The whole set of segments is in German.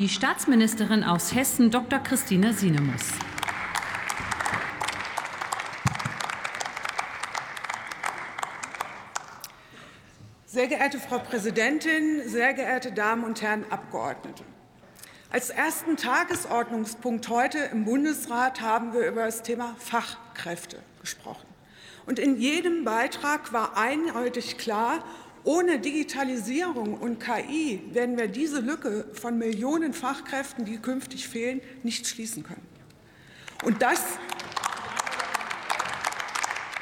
Die Staatsministerin aus Hessen, Dr. Christine Sinemus. Sehr geehrte Frau Präsidentin, sehr geehrte Damen und Herren Abgeordnete! Als ersten Tagesordnungspunkt heute im Bundesrat haben wir über das Thema Fachkräfte gesprochen. Und in jedem Beitrag war eindeutig klar, ohne Digitalisierung und KI werden wir diese Lücke von Millionen Fachkräften, die künftig fehlen, nicht schließen können. Und das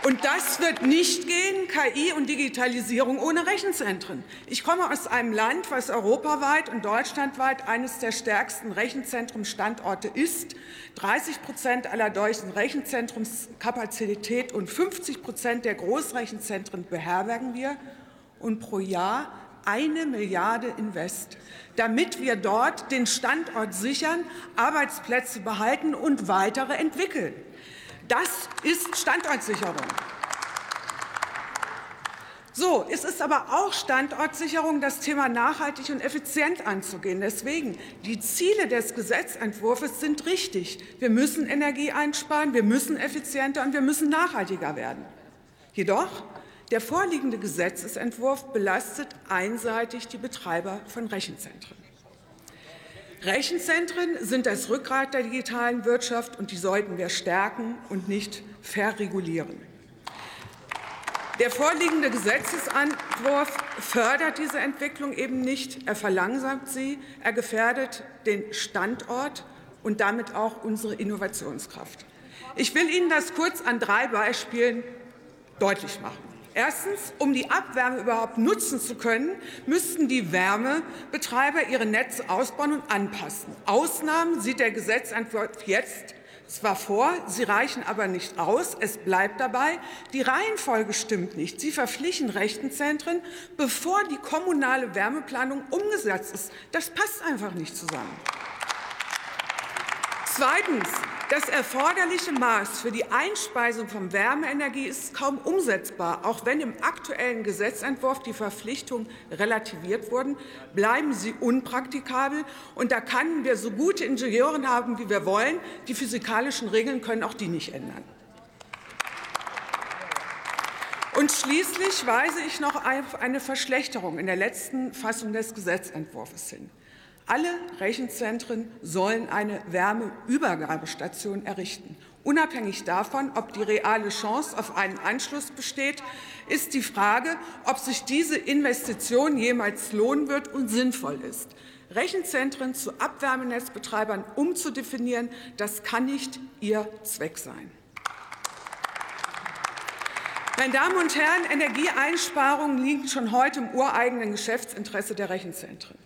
und das wird nicht gehen, KI und Digitalisierung ohne Rechenzentren. Ich komme aus einem Land, was europaweit und deutschlandweit eines der stärksten Rechenzentrumsstandorte ist. 30 Prozent aller deutschen Rechenzentrumskapazität und 50 Prozent der Großrechenzentren beherbergen wir und pro Jahr eine Milliarde Invest, damit wir dort den Standort sichern, Arbeitsplätze behalten und weitere entwickeln. Das ist Standortsicherung. So, es ist aber auch Standortsicherung, das Thema nachhaltig und effizient anzugehen. Deswegen, die Ziele des Gesetzentwurfs sind richtig. Wir müssen Energie einsparen, wir müssen effizienter und wir müssen nachhaltiger werden. Jedoch der vorliegende Gesetzentwurf belastet einseitig die Betreiber von Rechenzentren. Rechenzentren sind das Rückgrat der digitalen Wirtschaft, und die sollten wir stärken und nicht verregulieren. Der vorliegende Gesetzentwurf fördert diese Entwicklung eben nicht. Er verlangsamt sie, er gefährdet den Standort und damit auch unsere Innovationskraft. Ich will Ihnen das kurz an drei Beispielen deutlich machen. Erstens, um die Abwärme überhaupt nutzen zu können, müssten die Wärmebetreiber ihre Netze ausbauen und anpassen. Ausnahmen sieht der Gesetzentwurf jetzt zwar vor, sie reichen aber nicht aus. Es bleibt dabei, die Reihenfolge stimmt nicht. Sie verpflichten Rechenzentren, bevor die kommunale Wärmeplanung umgesetzt ist. Das passt einfach nicht zusammen. Zweitens. Das erforderliche Maß für die Einspeisung von Wärmeenergie ist kaum umsetzbar. Auch wenn im aktuellen Gesetzentwurf die Verpflichtungen relativiert wurden, bleiben sie unpraktikabel. Und da können wir so gute Ingenieure haben, wie wir wollen. Die physikalischen Regeln können auch die nicht ändern. Und schließlich weise ich noch auf eine Verschlechterung in der letzten Fassung des Gesetzentwurfs hin. Alle Rechenzentren sollen eine Wärmeübergabestation errichten. Unabhängig davon, ob die reale Chance auf einen Anschluss besteht, ist die Frage, ob sich diese Investition jemals lohnen wird und sinnvoll ist. Rechenzentren zu Abwärmenetzbetreibern umzudefinieren, das kann nicht ihr Zweck sein. Meine Damen und Herren, Energieeinsparungen liegen schon heute im ureigenen Geschäftsinteresse der Rechenzentren.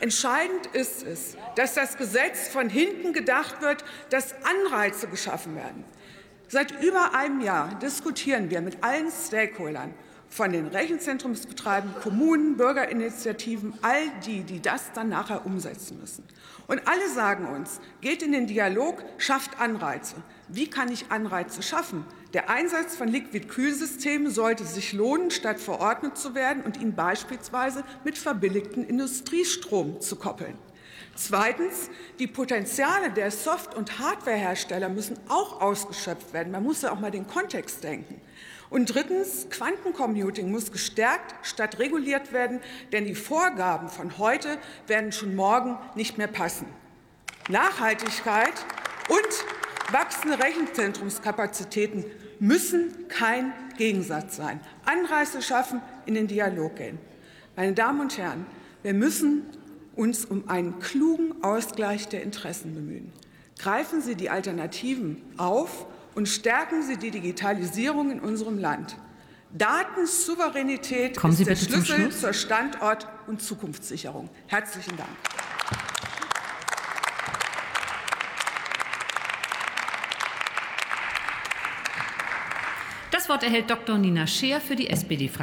Entscheidend ist es, dass das Gesetz von hinten gedacht wird, dass Anreize geschaffen werden. Seit über einem Jahr diskutieren wir mit allen Stakeholdern, von den Rechenzentrumsbetreibern, Kommunen, Bürgerinitiativen, all die, die das dann nachher umsetzen müssen. Und alle sagen uns, geht in den Dialog, schafft Anreize. Wie kann ich Anreize schaffen? Der Einsatz von Liquid-Kühlsystemen sollte sich lohnen, statt verordnet zu werden und ihn beispielsweise mit verbilligten Industriestrom zu koppeln. Zweitens, die Potenziale der Soft- und Hardwarehersteller müssen auch ausgeschöpft werden. Man muss ja auch mal den Kontext denken. Und drittens, Quantencomputing muss gestärkt statt reguliert werden, denn die Vorgaben von heute werden schon morgen nicht mehr passen. Nachhaltigkeit und wachsende Rechenzentrumskapazitäten müssen kein Gegensatz sein. Anreize schaffen, in den Dialog gehen. Meine Damen und Herren, wir müssen uns um einen klugen Ausgleich der Interessen bemühen. Greifen Sie die Alternativen auf und stärken Sie die Digitalisierung in unserem Land. Datensouveränität Kommen Sie ist der Schlüssel zur Standort- und Zukunftssicherung. Herzlichen Dank. Das Wort erhält Dr. Nina Scheer für die SPD-Fraktion.